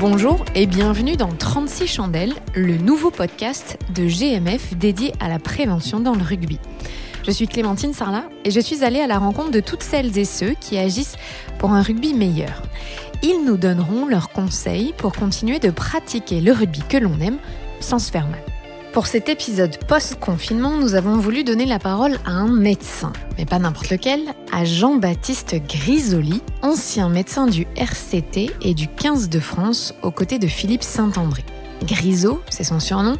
Bonjour et bienvenue dans 36 chandelles, le nouveau podcast de GMF dédié à la prévention dans le rugby. Je suis Clémentine Sarlat et je suis allée à la rencontre de toutes celles et ceux qui agissent pour un rugby meilleur. Ils nous donneront leurs conseils pour continuer de pratiquer le rugby que l'on aime sans se faire mal. Pour cet épisode post-confinement, nous avons voulu donner la parole à un médecin, mais pas n'importe lequel, à Jean-Baptiste Grisoli, ancien médecin du RCT et du 15 de France aux côtés de Philippe Saint-André. Grisot, c'est son surnom,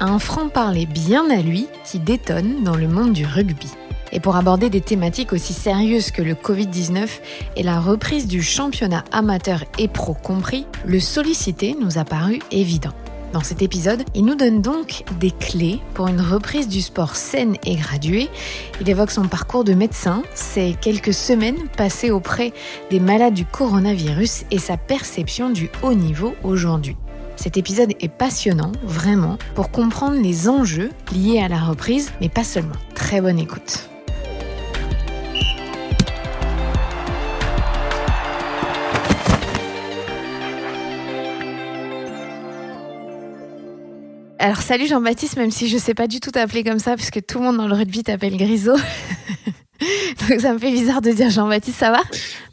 a un franc-parler bien à lui qui détonne dans le monde du rugby. Et pour aborder des thématiques aussi sérieuses que le Covid-19 et la reprise du championnat amateur et pro compris, le solliciter nous a paru évident. Dans cet épisode, il nous donne donc des clés pour une reprise du sport saine et graduée. Il évoque son parcours de médecin, ses quelques semaines passées auprès des malades du coronavirus et sa perception du haut niveau aujourd'hui. Cet épisode est passionnant, vraiment, pour comprendre les enjeux liés à la reprise, mais pas seulement. Très bonne écoute. Alors salut Jean-Baptiste, même si je sais pas du tout t'appeler comme ça, puisque tout le monde dans le rugby t'appelle Grisot. donc ça me fait bizarre de dire Jean-Baptiste, ça va?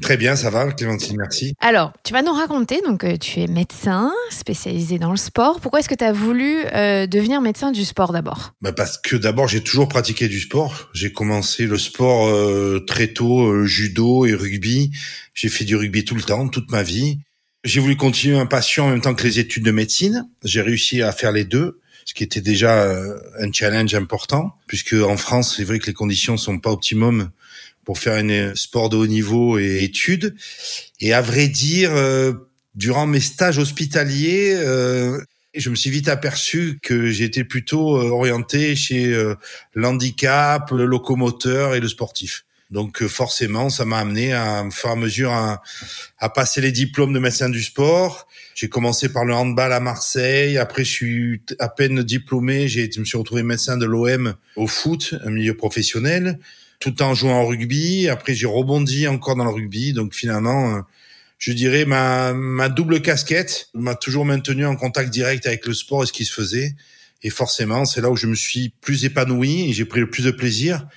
Très bien, ça va, Clémentine, merci. Alors, tu vas nous raconter, donc euh, tu es médecin spécialisé dans le sport. Pourquoi est-ce que tu as voulu euh, devenir médecin du sport d'abord? Bah Parce que d'abord, j'ai toujours pratiqué du sport. J'ai commencé le sport euh, très tôt, judo et rugby. J'ai fait du rugby tout le temps, toute ma vie. J'ai voulu continuer un passion en même temps que les études de médecine. J'ai réussi à faire les deux, ce qui était déjà euh, un challenge important, puisque en France, c'est vrai que les conditions sont pas optimum pour faire un sport de haut niveau et études. Et à vrai dire, euh, durant mes stages hospitaliers, euh, je me suis vite aperçu que j'étais plutôt orienté chez l'handicap, le locomoteur et le sportif. Donc euh, forcément, ça m'a amené à, faire à mesure à, passer les diplômes de médecin du sport. J'ai commencé par le handball à Marseille. Après, je suis à peine diplômé. J'ai, je me suis retrouvé médecin de l'OM au foot, un milieu professionnel, tout en jouant au rugby. Après, j'ai rebondi encore dans le rugby. Donc finalement, euh, je dirais ma, ma double casquette m'a toujours maintenu en contact direct avec le sport et ce qui se faisait. Et forcément, c'est là où je me suis plus épanoui et j'ai pris le plus de plaisir.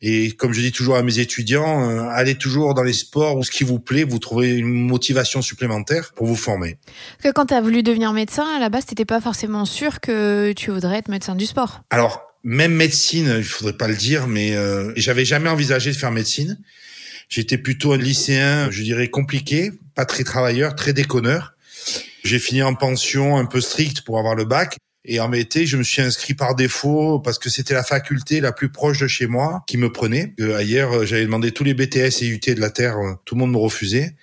Et comme je dis toujours à mes étudiants, euh, allez toujours dans les sports où ce qui vous plaît, vous trouverez une motivation supplémentaire pour vous former. Que quand tu as voulu devenir médecin, à la base, tu pas forcément sûr que tu voudrais être médecin du sport. Alors, même médecine, il faudrait pas le dire, mais euh, j'avais jamais envisagé de faire médecine. J'étais plutôt un lycéen, je dirais compliqué, pas très travailleur, très déconneur. J'ai fini en pension un peu stricte pour avoir le bac. Et en été, je me suis inscrit par défaut parce que c'était la faculté la plus proche de chez moi qui me prenait. Euh, ailleurs, euh, j'avais demandé tous les BTS et UT de la Terre, euh, tout le monde me refusait.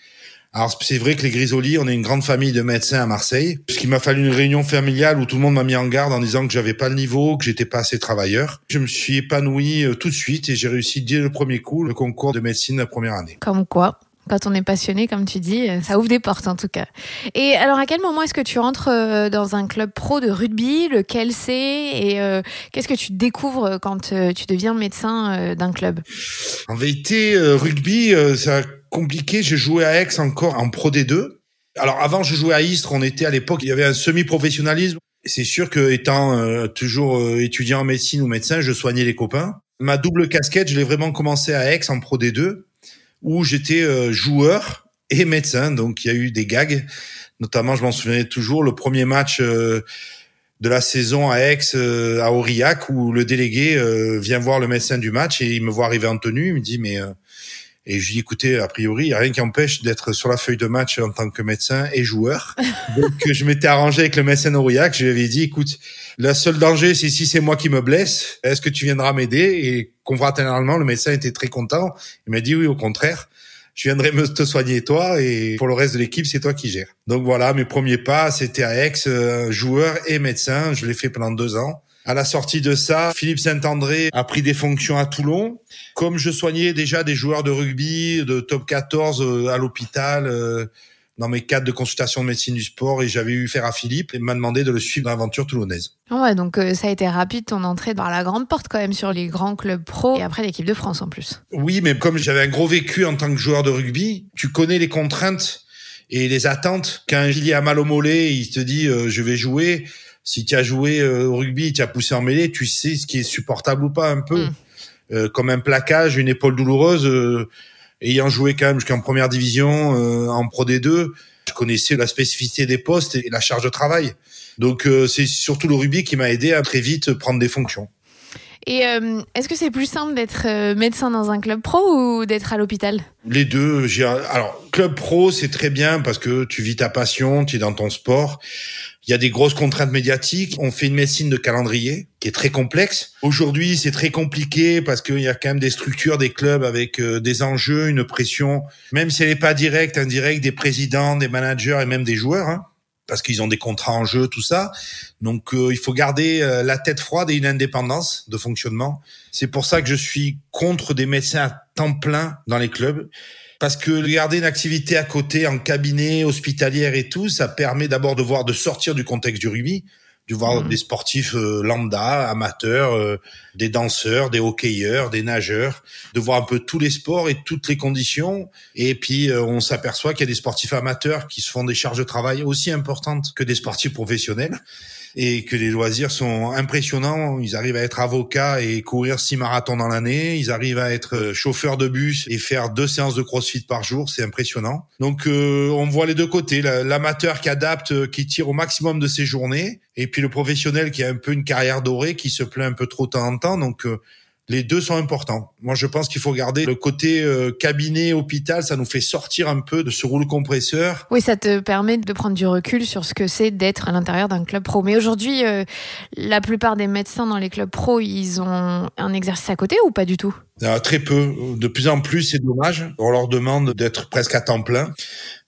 Alors c'est vrai que les Grisolis, on est une grande famille de médecins à Marseille, puisqu'il m'a fallu une réunion familiale où tout le monde m'a mis en garde en disant que j'avais pas le niveau, que j'étais pas assez travailleur. Je me suis épanoui tout de suite et j'ai réussi dès le premier coup le concours de médecine la première année. Comme quoi quand on est passionné, comme tu dis, euh, ça ouvre des portes en tout cas. Et alors, à quel moment est-ce que tu rentres euh, dans un club pro de rugby? Lequel c'est? Et euh, qu'est-ce que tu découvres quand tu deviens médecin d'un club? En vérité, rugby, c'est compliqué. J'ai joué à Aix encore en pro D2. Alors avant, je jouais à Istres. On était à l'époque, il y avait un semi-professionnalisme. C'est sûr que étant toujours étudiant en médecine ou médecin, je soignais les copains. Ma double casquette, je l'ai vraiment commencé à Aix en pro D2 où j'étais euh, joueur et médecin. Donc il y a eu des gags, notamment je m'en souvenais toujours le premier match euh, de la saison à Aix, euh, à Aurillac, où le délégué vient voir le médecin du match et il me voit arriver en tenue. Il me dit mais et je lui dis écoutez a priori il y a rien qui empêche d'être sur la feuille de match en tant que médecin et joueur. Donc je m'étais arrangé avec le médecin d'Aurillac. Je lui avais dit écoute le seul danger c'est si c'est moi qui me blesse. Est-ce que tu viendras m'aider? Et confraternellement le médecin était très content. Il m'a dit oui au contraire je viendrai me te soigner toi et pour le reste de l'équipe, c'est toi qui gères. Donc voilà, mes premiers pas, c'était à Aix, euh, joueur et médecin. Je l'ai fait pendant deux ans. À la sortie de ça, Philippe Saint-André a pris des fonctions à Toulon. Comme je soignais déjà des joueurs de rugby de top 14 euh, à l'hôpital, euh, dans mes cadres de consultation de médecine du sport et j'avais eu faire à Philippe et m'a demandé de le suivre dans l'aventure toulonnaise. Ah ouais, donc euh, ça a été rapide ton entrée par la grande porte quand même sur les grands clubs pro et après l'équipe de France en plus. Oui, mais comme j'avais un gros vécu en tant que joueur de rugby, tu connais les contraintes et les attentes. Quand il y a mal au mollet, il te dit je vais jouer. Si tu as joué au rugby, tu as poussé en mêlée, tu sais ce qui est supportable ou pas un peu. Mm. comme un plaquage, une épaule douloureuse ayant joué quand même jusqu'en première division, euh, en Pro D2, je connaissais la spécificité des postes et la charge de travail. Donc euh, c'est surtout le rugby qui m'a aidé à très vite prendre des fonctions. Et euh, est-ce que c'est plus simple d'être médecin dans un club pro ou d'être à l'hôpital? Les deux. Alors club pro c'est très bien parce que tu vis ta passion, tu es dans ton sport. Il y a des grosses contraintes médiatiques. On fait une médecine de calendrier qui est très complexe. Aujourd'hui, c'est très compliqué parce qu'il y a quand même des structures, des clubs avec euh, des enjeux, une pression, même si elle n'est pas directe, indirecte, des présidents, des managers et même des joueurs. Hein, parce qu'ils ont des contrats en jeu, tout ça. Donc euh, il faut garder euh, la tête froide et une indépendance de fonctionnement. C'est pour ça que je suis contre des médecins à temps plein dans les clubs parce que garder une activité à côté en cabinet hospitalière et tout, ça permet d'abord de voir de sortir du contexte du rugby, de voir mmh. des sportifs euh, lambda, amateurs, euh, des danseurs, des hockeyeurs, des nageurs, de voir un peu tous les sports et toutes les conditions. Et puis euh, on s'aperçoit qu'il y a des sportifs amateurs qui se font des charges de travail aussi importantes que des sportifs professionnels et que les loisirs sont impressionnants. Ils arrivent à être avocats et courir six marathons dans l'année. Ils arrivent à être euh, chauffeurs de bus et faire deux séances de crossfit par jour. C'est impressionnant. Donc euh, on voit les deux côtés. L'amateur qui adapte, euh, qui tire au maximum de ses journées, et puis le professionnel qui a un peu une carrière dorée, qui se plaint un peu trop de temps en temps. Donc les deux sont importants. Moi, je pense qu'il faut garder le côté euh, cabinet, hôpital. Ça nous fait sortir un peu de ce rouleau compresseur. Oui, ça te permet de prendre du recul sur ce que c'est d'être à l'intérieur d'un club pro. Mais aujourd'hui, euh, la plupart des médecins dans les clubs pro, ils ont un exercice à côté ou pas du tout? Très peu. De plus en plus, c'est dommage. On leur demande d'être presque à temps plein.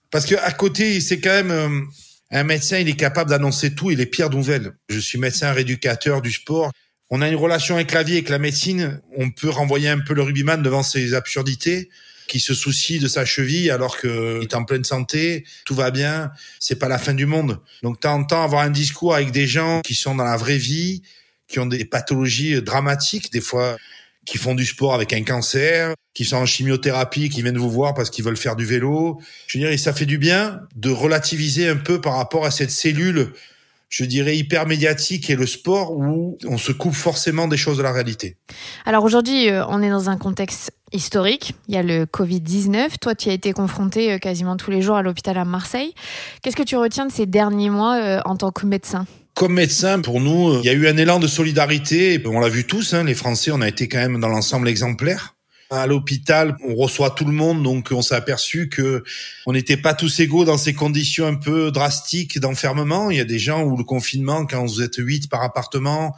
Parce que à côté, c'est quand même... Euh, un médecin, il est capable d'annoncer tout et les pires nouvelles. Je suis médecin rééducateur du sport on a une relation avec la vie, avec la médecine. On peut renvoyer un peu le rugbyman devant ses absurdités, qui se soucie de sa cheville alors qu'il est en pleine santé, tout va bien, c'est pas la fin du monde. Donc, t'entends avoir un discours avec des gens qui sont dans la vraie vie, qui ont des pathologies dramatiques, des fois, qui font du sport avec un cancer, qui sont en chimiothérapie, qui viennent vous voir parce qu'ils veulent faire du vélo. Je veux dire, ça fait du bien de relativiser un peu par rapport à cette cellule je dirais, hyper médiatique et le sport où on se coupe forcément des choses de la réalité. Alors aujourd'hui, euh, on est dans un contexte historique. Il y a le Covid-19. Toi, tu as été confronté euh, quasiment tous les jours à l'hôpital à Marseille. Qu'est-ce que tu retiens de ces derniers mois euh, en tant que médecin? Comme médecin, pour nous, il y a eu un élan de solidarité. On l'a vu tous, hein, les Français, on a été quand même dans l'ensemble exemplaire. À l'hôpital, on reçoit tout le monde, donc on s'est aperçu que on n'était pas tous égaux dans ces conditions un peu drastiques d'enfermement. Il y a des gens où le confinement, quand vous êtes huit par appartement,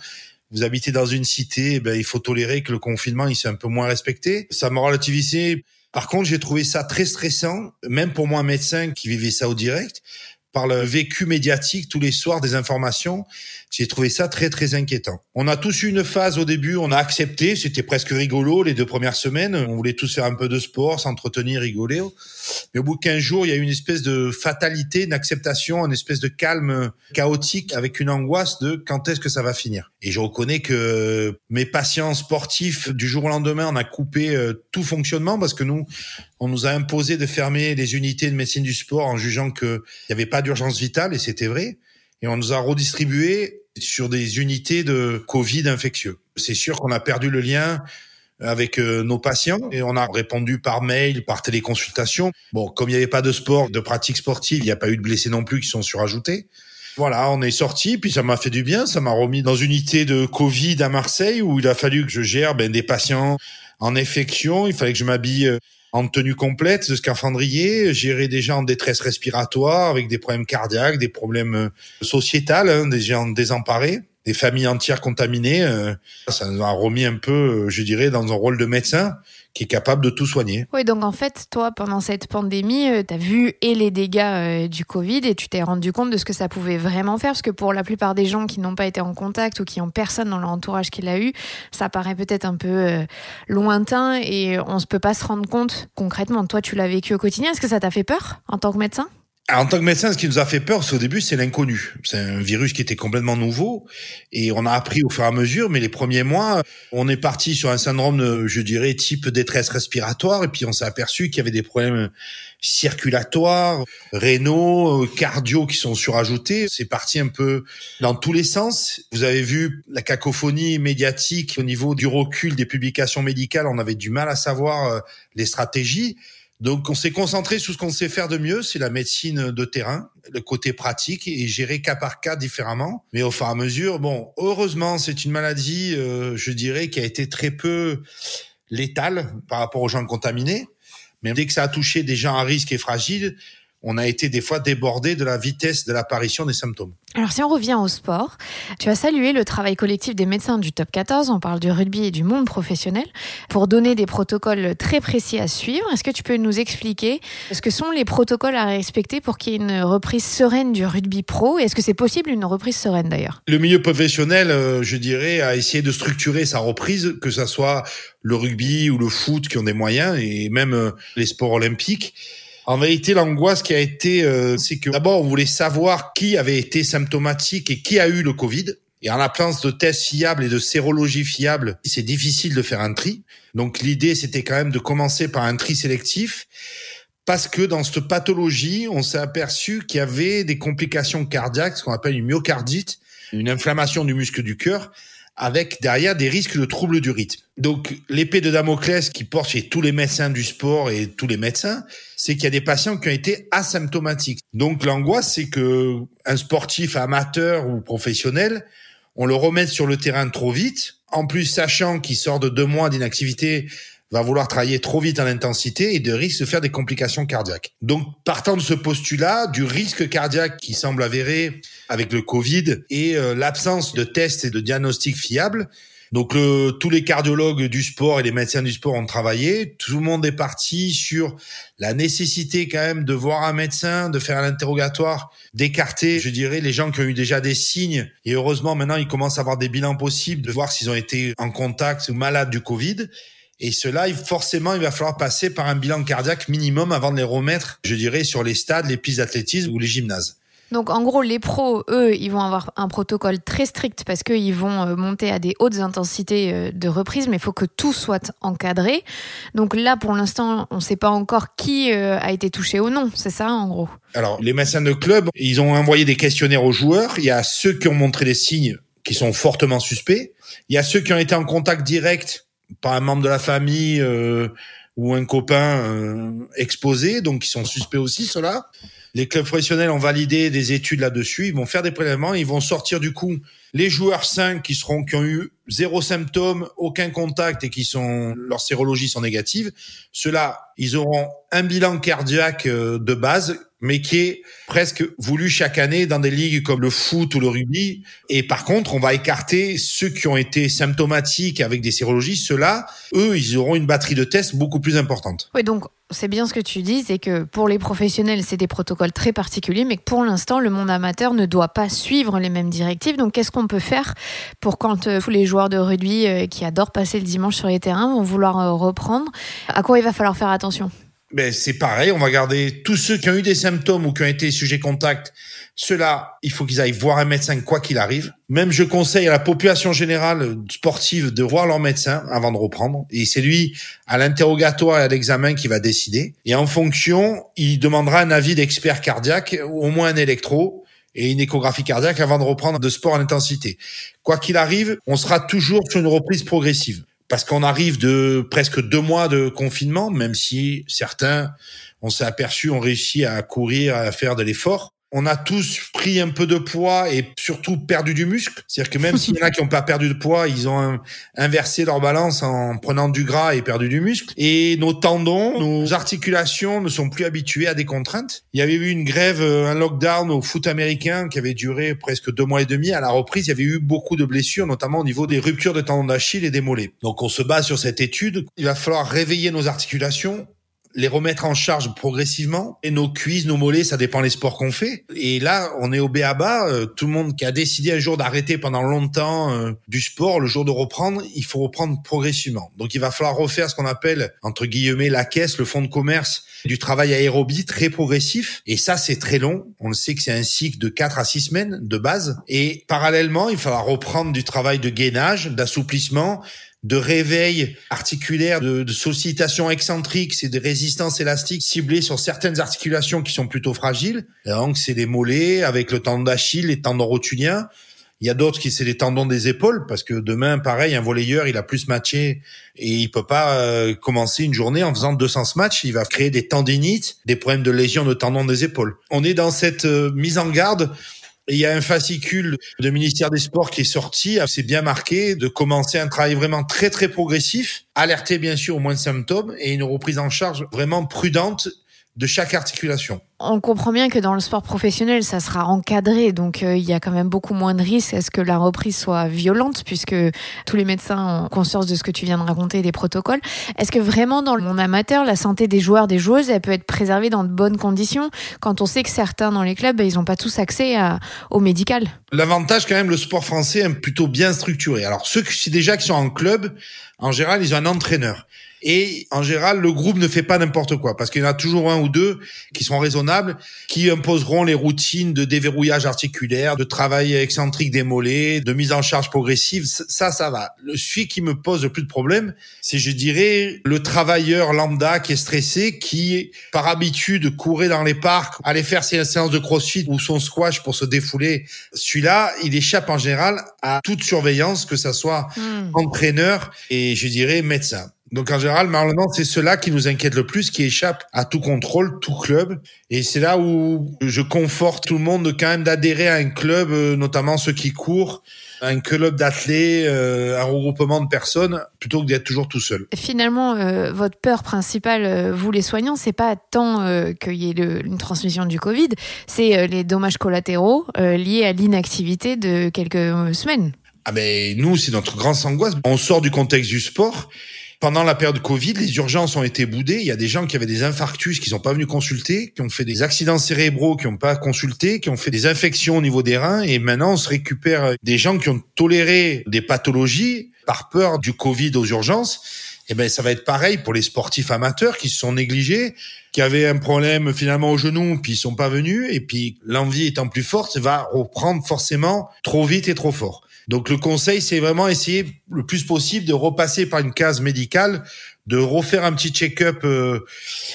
vous habitez dans une cité, eh ben, il faut tolérer que le confinement, il s'est un peu moins respecté. Ça m'a relativisé. Par contre, j'ai trouvé ça très stressant, même pour moi, médecin qui vivait ça au direct, par le vécu médiatique tous les soirs des informations. J'ai trouvé ça très très inquiétant. On a tous eu une phase au début, on a accepté, c'était presque rigolo les deux premières semaines. On voulait tous faire un peu de sport, s'entretenir, rigoler. Mais au bout de 15 jours, il y a eu une espèce de fatalité, une acceptation, une espèce de calme chaotique avec une angoisse de quand est-ce que ça va finir. Et je reconnais que mes patients sportifs, du jour au lendemain, on a coupé euh, tout fonctionnement parce que nous, on nous a imposé de fermer les unités de médecine du sport en jugeant qu'il n'y avait pas d'urgence vitale, et c'était vrai. Et on nous a redistribué sur des unités de Covid infectieux. C'est sûr qu'on a perdu le lien avec euh, nos patients et on a répondu par mail, par téléconsultation. Bon, comme il n'y avait pas de sport, de pratique sportive, il n'y a pas eu de blessés non plus qui sont surajoutés. Voilà, on est sorti, puis ça m'a fait du bien, ça m'a remis dans une unité de Covid à Marseille où il a fallu que je gère ben, des patients en infection, il fallait que je m'habille euh, en tenue complète de scaphandrier, gérer des gens en détresse respiratoire avec des problèmes cardiaques, des problèmes euh, sociétals, hein, des gens désemparés, des familles entières contaminées. Euh, ça nous a remis un peu, euh, je dirais, dans un rôle de médecin qui est capable de tout soigner. Oui, donc en fait, toi, pendant cette pandémie, euh, tu as vu et les dégâts euh, du Covid et tu t'es rendu compte de ce que ça pouvait vraiment faire, parce que pour la plupart des gens qui n'ont pas été en contact ou qui ont personne dans leur entourage qui l'a eu, ça paraît peut-être un peu euh, lointain et on ne peut pas se rendre compte concrètement. Toi, tu l'as vécu au quotidien. Est-ce que ça t'a fait peur en tant que médecin? En tant que médecin, ce qui nous a fait peur, c'est au début, c'est l'inconnu. C'est un virus qui était complètement nouveau et on a appris au fur et à mesure. Mais les premiers mois, on est parti sur un syndrome, je dirais, type détresse respiratoire et puis on s'est aperçu qu'il y avait des problèmes circulatoires, rénaux, cardio qui sont surajoutés. C'est parti un peu dans tous les sens. Vous avez vu la cacophonie médiatique au niveau du recul des publications médicales. On avait du mal à savoir euh, les stratégies. Donc on s'est concentré sur ce qu'on sait faire de mieux, c'est la médecine de terrain, le côté pratique et gérer cas par cas différemment. Mais au fur et à mesure, bon, heureusement, c'est une maladie, euh, je dirais, qui a été très peu létale par rapport aux gens contaminés. Mais dès que ça a touché des gens à risque et fragiles, on a été des fois débordé de la vitesse de l'apparition des symptômes. Alors si on revient au sport, tu as salué le travail collectif des médecins du top 14, on parle du rugby et du monde professionnel, pour donner des protocoles très précis à suivre. Est-ce que tu peux nous expliquer ce que sont les protocoles à respecter pour qu'il y ait une reprise sereine du rugby pro? Est-ce que c'est possible une reprise sereine d'ailleurs? Le milieu professionnel, euh, je dirais, a essayé de structurer sa reprise, que ce soit le rugby ou le foot qui ont des moyens, et même euh, les sports olympiques. En vérité, l'angoisse qui a été, euh, c'est que d'abord, on voulait savoir qui avait été symptomatique et qui a eu le Covid. Et en l'absence de tests fiables et de sérologie fiable, c'est difficile de faire un tri. Donc l'idée, c'était quand même de commencer par un tri sélectif parce que dans cette pathologie, on s'est aperçu qu'il y avait des complications cardiaques, ce qu'on appelle une myocardite, une inflammation du muscle du cœur, avec derrière des risques de troubles du rythme. Donc l'épée de Damoclès qui porte chez tous les médecins du sport et tous les médecins, c'est qu'il y a des patients qui ont été asymptomatiques. Donc l'angoisse, c'est que un sportif amateur ou professionnel, on le remette sur le terrain trop vite, en plus sachant qu'il sort de deux mois d'inactivité va vouloir travailler trop vite en intensité et de risque de faire des complications cardiaques. Donc, partant de ce postulat, du risque cardiaque qui semble avéré avec le Covid et euh, l'absence de tests et de diagnostics fiables, donc tous les cardiologues du sport et les médecins du sport ont travaillé. Tout le monde est parti sur la nécessité quand même de voir un médecin, de faire un interrogatoire, d'écarter, je dirais, les gens qui ont eu déjà des signes. Et heureusement, maintenant, ils commencent à avoir des bilans possibles, de voir s'ils ont été en contact ou malades du Covid. Et cela, forcément, il va falloir passer par un bilan cardiaque minimum avant de les remettre, je dirais, sur les stades, les pistes d'athlétisme ou les gymnases. Donc en gros, les pros, eux, ils vont avoir un protocole très strict parce qu'ils vont euh, monter à des hautes intensités euh, de reprise, mais il faut que tout soit encadré. Donc là, pour l'instant, on ne sait pas encore qui euh, a été touché ou non, c'est ça en gros Alors les médecins de club, ils ont envoyé des questionnaires aux joueurs. Il y a ceux qui ont montré des signes qui sont fortement suspects. Il y a ceux qui ont été en contact direct par un membre de la famille euh, ou un copain euh, exposé, donc ils sont suspects aussi, cela. Les clubs professionnels ont validé des études là-dessus, ils vont faire des prélèvements, ils vont sortir du coup les joueurs 5 qui seront qui ont eu zéro symptôme, aucun contact et qui sont leurs sérologies sont négatives. Ceux-là, ils auront un bilan cardiaque euh, de base mais qui est presque voulu chaque année dans des ligues comme le foot ou le rugby. Et par contre, on va écarter ceux qui ont été symptomatiques avec des sérologies. Ceux-là, eux, ils auront une batterie de tests beaucoup plus importante. Oui, donc c'est bien ce que tu dis, c'est que pour les professionnels, c'est des protocoles très particuliers, mais que pour l'instant, le monde amateur ne doit pas suivre les mêmes directives. Donc, qu'est-ce qu'on peut faire pour quand euh, tous les joueurs de rugby euh, qui adorent passer le dimanche sur les terrains vont vouloir euh, reprendre? À quoi il va falloir faire attention? Ben c'est pareil, on va garder tous ceux qui ont eu des symptômes ou qui ont été sujets contact. Ceux-là, il faut qu'ils aillent voir un médecin quoi qu'il arrive. Même je conseille à la population générale sportive de voir leur médecin avant de reprendre. Et c'est lui, à l'interrogatoire et à l'examen, qui va décider. Et en fonction, il demandera un avis d'expert cardiaque, ou au moins un électro et une échographie cardiaque avant de reprendre de sport en intensité. Quoi qu'il arrive, on sera toujours sur une reprise progressive parce qu'on arrive de presque deux mois de confinement, même si certains, on s'est aperçu, ont réussi à courir, à faire de l'effort on a tous pris un peu de poids et surtout perdu du muscle. C'est-à-dire que même s'il y en a qui n'ont pas perdu de poids, ils ont inversé leur balance en prenant du gras et perdu du muscle. Et nos tendons, nos articulations ne sont plus habitués à des contraintes. Il y avait eu une grève, euh, un lockdown au foot américain qui avait duré presque deux mois et demi. À la reprise, il y avait eu beaucoup de blessures, notamment au niveau des ruptures de tendons d'Achille et des mollets. Donc on se base sur cette étude. Il va falloir réveiller nos articulations les remettre en charge progressivement. Et nos cuisses, nos mollets, ça dépend les sports qu'on fait. Et là, on est au béaba. Euh, tout le monde qui a décidé un jour d'arrêter pendant longtemps euh, du sport, le jour de reprendre, il faut reprendre progressivement. Donc, il va falloir refaire ce qu'on appelle, entre guillemets, la caisse, le fonds de commerce du travail aérobie très progressif. Et ça, c'est très long. On le sait que c'est un cycle de 4 à 6 semaines de base. Et parallèlement, il va falloir reprendre du travail de gainage, d'assouplissement, de réveil articulaire, de, de sollicitation excentrique, c'est des résistances élastiques ciblées sur certaines articulations qui sont plutôt fragiles. donc, c'est les mollets avec le tendon d'Achille, les tendons rotuliens. Il y a d'autres qui c'est les tendons des épaules parce que demain, pareil, un volleyeur, il a plus matché et il peut pas euh, commencer une journée en faisant 200 matchs. Il va créer des tendinites, des problèmes de lésion de tendons des épaules. On est dans cette euh, mise en garde il y a un fascicule de ministère des Sports qui est sorti. C'est bien marqué de commencer un travail vraiment très très progressif, alerter bien sûr au moins de symptômes et une reprise en charge vraiment prudente de chaque articulation. On comprend bien que dans le sport professionnel, ça sera encadré, donc euh, il y a quand même beaucoup moins de risques à ce que la reprise soit violente, puisque tous les médecins ont conscience de ce que tu viens de raconter, des protocoles? Est-ce que vraiment dans le monde amateur, la santé des joueurs, des joueuses, elle peut être préservée dans de bonnes conditions, quand on sait que certains dans les clubs, ben, ils n'ont pas tous accès à, au médical L'avantage quand même, le sport français est plutôt bien structuré. Alors ceux qui déjà qui sont en club, en général, ils ont un entraîneur. Et en général, le groupe ne fait pas n'importe quoi parce qu'il y en a toujours un ou deux qui sont raisonnables, qui imposeront les routines de déverrouillage articulaire, de travail excentrique des mollets, de mise en charge progressive. Ça, ça va. Le celui qui me pose le plus de problèmes, c'est, je dirais, le travailleur lambda qui est stressé, qui, par habitude, courait dans les parcs, allait faire ses séances de crossfit ou son squash pour se défouler. Celui-là, il échappe en général à toute surveillance, que ça soit hmm. entraîneur et, je dirais, médecin. Donc en général, normalement, c'est cela qui nous inquiète le plus, qui échappe à tout contrôle, tout club. Et c'est là où je conforte tout le monde de quand même d'adhérer à un club, euh, notamment ceux qui courent, un club d'athlètes, euh, un regroupement de personnes, plutôt que d'être toujours tout seul. Finalement, euh, votre peur principale, vous les soignants, c'est pas tant qu'il y ait le, une transmission du Covid, c'est les dommages collatéraux liés à l'inactivité de quelques semaines. Ah ben nous, c'est notre grande angoisse. On sort du contexte du sport pendant la période Covid, les urgences ont été boudées. Il y a des gens qui avaient des infarctus qui sont pas venus consulter, qui ont fait des accidents cérébraux qui n'ont pas consulté, qui ont fait des infections au niveau des reins. Et maintenant, on se récupère des gens qui ont toléré des pathologies par peur du Covid aux urgences. Et eh ben, ça va être pareil pour les sportifs amateurs qui se sont négligés, qui avaient un problème finalement au genou, puis ils sont pas venus. Et puis, l'envie étant plus forte, va reprendre forcément trop vite et trop fort. Donc le conseil, c'est vraiment essayer le plus possible de repasser par une case médicale, de refaire un petit check-up euh,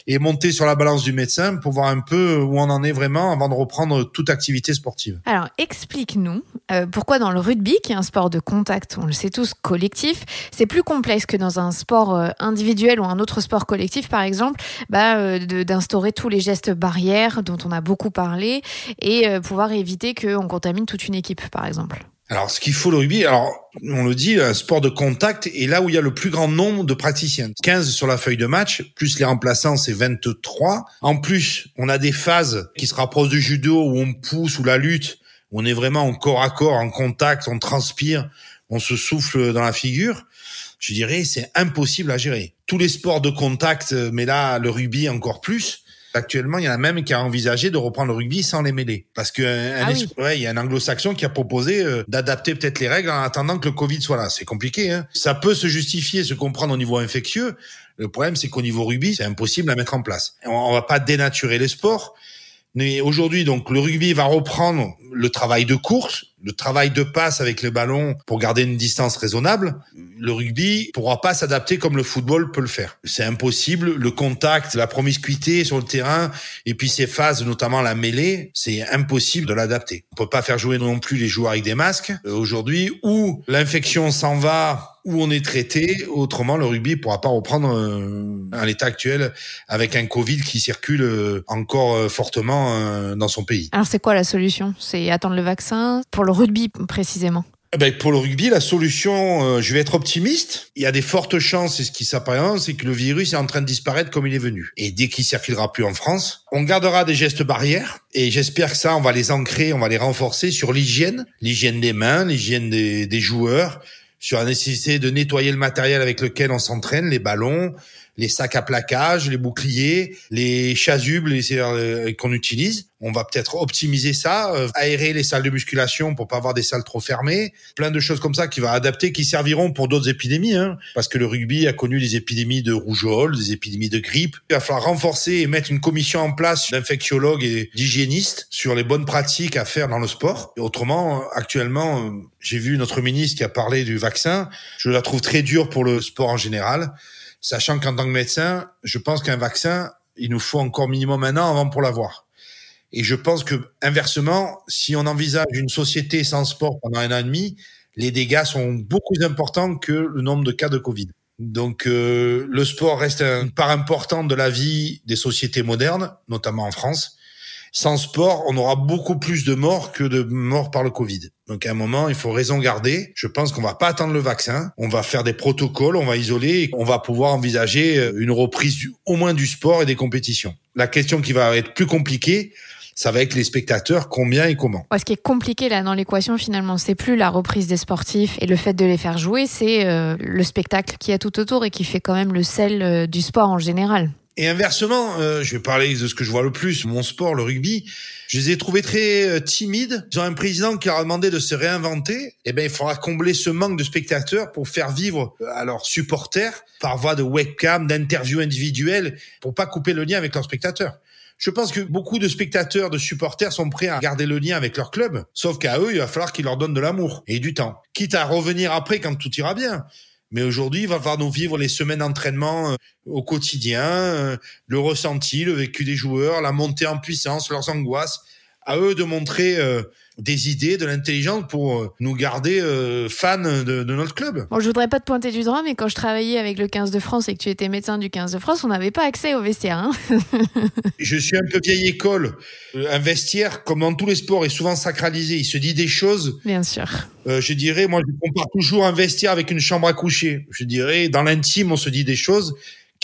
et monter sur la balance du médecin pour voir un peu où on en est vraiment avant de reprendre toute activité sportive. Alors explique-nous euh, pourquoi dans le rugby, qui est un sport de contact, on le sait tous, collectif, c'est plus complexe que dans un sport euh, individuel ou un autre sport collectif, par exemple, bah, d'instaurer tous les gestes barrières dont on a beaucoup parlé et pouvoir éviter qu'on contamine toute une équipe, par exemple. Alors, ce qu'il faut le rugby, alors on le dit, un sport de contact est là où il y a le plus grand nombre de praticiens. 15 sur la feuille de match, plus les remplaçants, c'est 23. En plus, on a des phases qui se rapprochent du judo où on pousse, ou la lutte, où on est vraiment en corps à corps, en contact, on transpire, on se souffle dans la figure. Je dirais, c'est impossible à gérer. Tous les sports de contact, mais là, le rugby encore plus, Actuellement, il y en a même qui a envisagé de reprendre le rugby sans les mêler. Parce que un, ah il y a un anglo-saxon qui a proposé euh, d'adapter peut-être les règles en attendant que le Covid soit là. C'est compliqué. Hein Ça peut se justifier, se comprendre au niveau infectieux. Le problème, c'est qu'au niveau rugby, c'est impossible à mettre en place. On, on va pas dénaturer les sports. Mais aujourd'hui, donc, le rugby va reprendre le travail de course, le travail de passe avec les ballons pour garder une distance raisonnable, le rugby pourra pas s'adapter comme le football peut le faire. C'est impossible. Le contact, la promiscuité sur le terrain, et puis ces phases, notamment la mêlée, c'est impossible de l'adapter. On peut pas faire jouer non plus les joueurs avec des masques euh, aujourd'hui, où l'infection s'en va où on est traité. Autrement, le rugby pourra pas reprendre euh, à l'état actuel avec un Covid qui circule euh, encore fortement dans son pays. Alors c'est quoi la solution? C'est attendre le vaccin? Pour le rugby précisément? Eh ben, pour le rugby, la solution, euh, je vais être optimiste. Il y a des fortes chances, et ce qui s'apparente, c'est que le virus est en train de disparaître comme il est venu. Et dès qu'il circulera plus en France, on gardera des gestes barrières. Et j'espère que ça, on va les ancrer, on va les renforcer sur l'hygiène, l'hygiène des mains, l'hygiène des, des joueurs, sur la nécessité de nettoyer le matériel avec lequel on s'entraîne, les ballons, les sacs à plaquage, les boucliers, les chasubles euh, qu'on utilise. On va peut-être optimiser ça, euh, aérer les salles de musculation pour pas avoir des salles trop fermées, plein de choses comme ça qui va adapter, qui serviront pour d'autres épidémies, hein, parce que le rugby a connu des épidémies de rougeole, des épidémies de grippe. Il va falloir renforcer et mettre une commission en place d'infectiologues et d'hygiénistes sur les bonnes pratiques à faire dans le sport. Autrement, actuellement, j'ai vu notre ministre qui a parlé du vaccin. Je la trouve très dure pour le sport en général, sachant qu'en tant que médecin, je pense qu'un vaccin, il nous faut encore minimum un an avant pour l'avoir. Et je pense que inversement, si on envisage une société sans sport pendant un an et demi, les dégâts sont beaucoup plus importants que le nombre de cas de Covid. Donc euh, le sport reste une part importante de la vie des sociétés modernes, notamment en France. Sans sport, on aura beaucoup plus de morts que de morts par le Covid. Donc à un moment, il faut raison garder. Je pense qu'on va pas attendre le vaccin. On va faire des protocoles, on va isoler, et on va pouvoir envisager une reprise au moins du sport et des compétitions. La question qui va être plus compliquée, ça va être les spectateurs, combien et comment. ce qui est compliqué là dans l'équation finalement, c'est plus la reprise des sportifs et le fait de les faire jouer, c'est euh, le spectacle qui a tout autour et qui fait quand même le sel euh, du sport en général. Et inversement, euh, je vais parler de ce que je vois le plus, mon sport, le rugby. Je les ai trouvés très timides. Ils ont un président qui leur a demandé de se réinventer. Eh ben, il faudra combler ce manque de spectateurs pour faire vivre à leurs supporters par voie de webcam, d'interviews individuelles, pour pas couper le lien avec leurs spectateurs. Je pense que beaucoup de spectateurs, de supporters sont prêts à garder le lien avec leur club. Sauf qu'à eux, il va falloir qu'ils leur donnent de l'amour et du temps. Quitte à revenir après quand tout ira bien. Mais aujourd'hui, il va falloir nous vivre les semaines d'entraînement euh, au quotidien, euh, le ressenti, le vécu des joueurs, la montée en puissance, leurs angoisses. À eux de montrer euh, des idées, de l'intelligence pour euh, nous garder euh, fans de, notre club. Bon, je voudrais pas te pointer du droit, mais quand je travaillais avec le 15 de France et que tu étais médecin du 15 de France, on n'avait pas accès au vestiaire. Hein je suis un peu vieille école. Euh, un vestiaire, comme dans tous les sports, est souvent sacralisé. Il se dit des choses. Bien sûr. je dirais, moi, je compare toujours un vestiaire avec une chambre à coucher. Je dirais, dans l'intime, on se dit des choses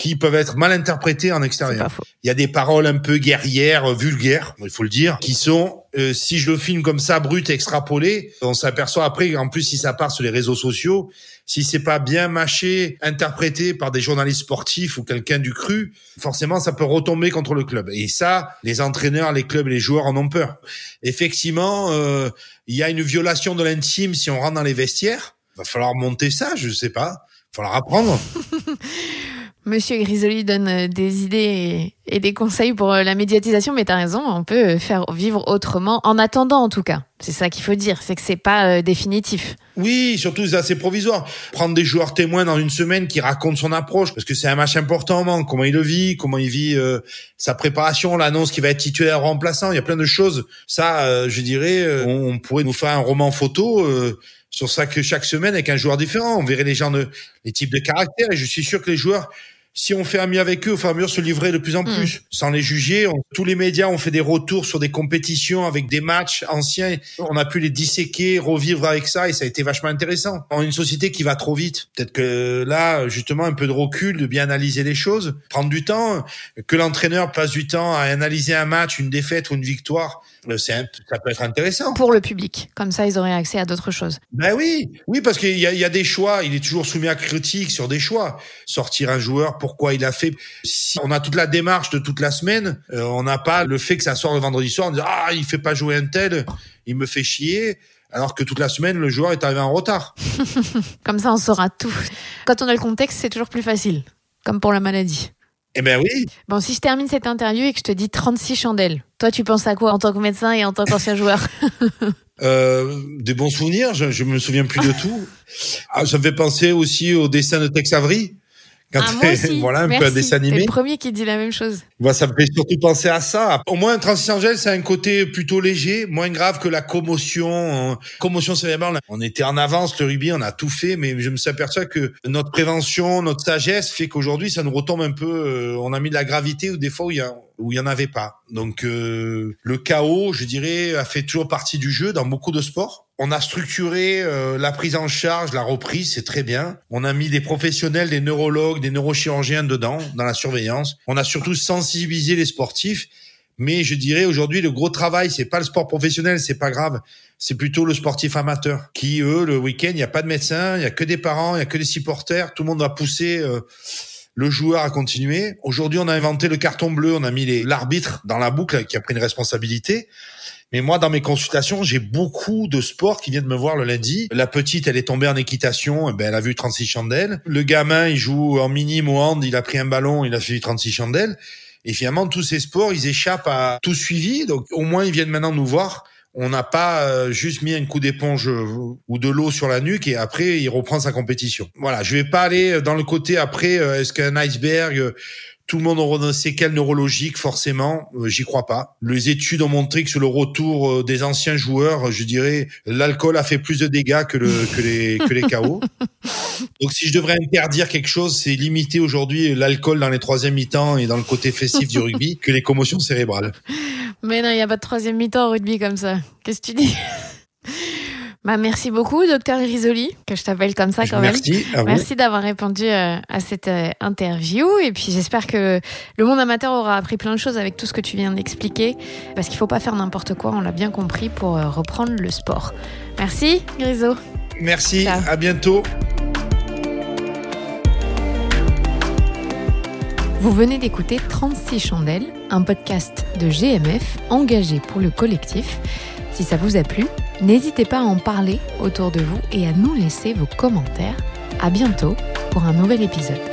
qui peuvent être mal interprétées en extérieur. Il y a des paroles un peu guerrières, vulgaires, il faut le dire, qui sont, euh, si je le filme comme ça, brut, extrapolé, on s'aperçoit après, en plus si ça part sur les réseaux sociaux, si c'est pas bien mâché, interprété par des journalistes sportifs ou quelqu'un du cru, forcément ça peut retomber contre le club. Et ça, les entraîneurs, les clubs et les joueurs en ont peur. Effectivement, euh, il y a une violation de l'intime si on rentre dans les vestiaires. Va falloir monter ça, je sais pas. Va falloir apprendre. Monsieur Grisoli donne euh, des idées et des conseils pour euh, la médiatisation, mais tu as raison, on peut euh, faire vivre autrement, en attendant en tout cas. C'est ça qu'il faut dire, c'est que c'est pas définitif. Oui, surtout c'est assez provisoire. Prendre des joueurs témoins dans une semaine qui racontent son approche, parce que c'est un match important, comment il le vit, comment il vit sa préparation, l'annonce qui va être titulaire remplaçant, il y a plein de choses. Ça, je dirais, on, pourrait nous faire un roman photo sur ça que chaque semaine avec un joueur différent. On verrait les gens de, les types de caractères et je suis sûr que les joueurs si on fait un mieux avec eux, au fur et à mesure se livrer de plus en hmm. plus, sans les juger. tous les médias ont fait des retours sur des compétitions avec des matchs anciens. On a pu les disséquer, revivre avec ça, et ça a été vachement intéressant. En une société qui va trop vite, peut-être que là, justement, un peu de recul, de bien analyser les choses, prendre du temps, que l'entraîneur passe du temps à analyser un match, une défaite ou une victoire ça peut être intéressant. Pour le public, comme ça ils auraient accès à d'autres choses. Ben oui, oui, parce qu'il y a, y a, des choix, il est toujours soumis à critique sur des choix. Sortir un joueur, pourquoi il a fait. Si on a toute la démarche de toute la semaine, euh, on n'a pas le fait que ça sort le vendredi soir, on dit ah il fait pas jouer un tel, il me fait chier. Alors que toute la semaine, le joueur est arrivé en retard. comme ça, on saura tout. Quand on a le contexte, c'est toujours plus facile. Comme pour la maladie. Eh ben oui. Bon, si je termine cette interview et que je te dis 36 chandelles, toi, tu penses à quoi en tant que médecin et en tant qu'ancien joueur euh, Des bons souvenirs, je, je me souviens plus de tout. Ah, ça me fait penser aussi au dessin de Tex Avery. Quand ah, moi aussi. voilà, un Merci. peu dessin animé. le premier qui dit la même chose. Bah, ça me fait surtout penser à ça. Au moins, Transangel, c'est un côté plutôt léger, moins grave que la commotion. Commotion cérébrale. On était en avance, le rugby, on a tout fait, mais je me suis aperçu que notre prévention, notre sagesse fait qu'aujourd'hui, ça nous retombe un peu. Euh, on a mis de la gravité ou des fois où il y a où il y en avait pas. Donc euh, le chaos, je dirais, a fait toujours partie du jeu dans beaucoup de sports. On a structuré euh, la prise en charge, la reprise, c'est très bien. On a mis des professionnels, des neurologues, des neurochirurgiens dedans, dans la surveillance. On a surtout sensibilisé les sportifs. Mais je dirais aujourd'hui le gros travail, c'est pas le sport professionnel, c'est pas grave. C'est plutôt le sportif amateur qui, eux, le week-end, il n'y a pas de médecin, il y a que des parents, il y a que des supporters. Tout le monde va pousser. Euh, le joueur a continué. Aujourd'hui, on a inventé le carton bleu, on a mis l'arbitre dans la boucle qui a pris une responsabilité. Mais moi, dans mes consultations, j'ai beaucoup de sports qui viennent me voir le lundi. La petite, elle est tombée en équitation, eh ben, elle a vu 36 chandelles. Le gamin, il joue en mini au hand, il a pris un ballon, il a suivi 36 chandelles. Et finalement, tous ces sports, ils échappent à tout suivi. Donc, au moins, ils viennent maintenant nous voir on n'a pas euh, juste mis un coup d'éponge euh, ou de l'eau sur la nuque et après il reprend sa compétition. Voilà, je vais pas aller dans le côté après euh, est-ce qu'un iceberg tout le monde aura un séquelles neurologiques, forcément, j'y crois pas. Les études ont montré que sur le retour des anciens joueurs, je dirais, l'alcool a fait plus de dégâts que, le, que les que les KO. Donc si je devrais interdire quelque chose, c'est limiter aujourd'hui l'alcool dans les troisième mi-temps et dans le côté festif du rugby que les commotions cérébrales. Mais non, il n'y a pas de troisième mi-temps au rugby comme ça. Qu'est-ce que tu dis? Bah, merci beaucoup, docteur Risoli, que je t'appelle comme ça quand merci même. merci d'avoir répondu euh, à cette euh, interview. Et puis j'espère que le monde amateur aura appris plein de choses avec tout ce que tu viens d'expliquer. Parce qu'il ne faut pas faire n'importe quoi, on l'a bien compris, pour euh, reprendre le sport. Merci, Griso. Merci, à bientôt. Vous venez d'écouter 36 chandelles, un podcast de GMF engagé pour le collectif. Si ça vous a plu, n'hésitez pas à en parler autour de vous et à nous laisser vos commentaires. À bientôt pour un nouvel épisode.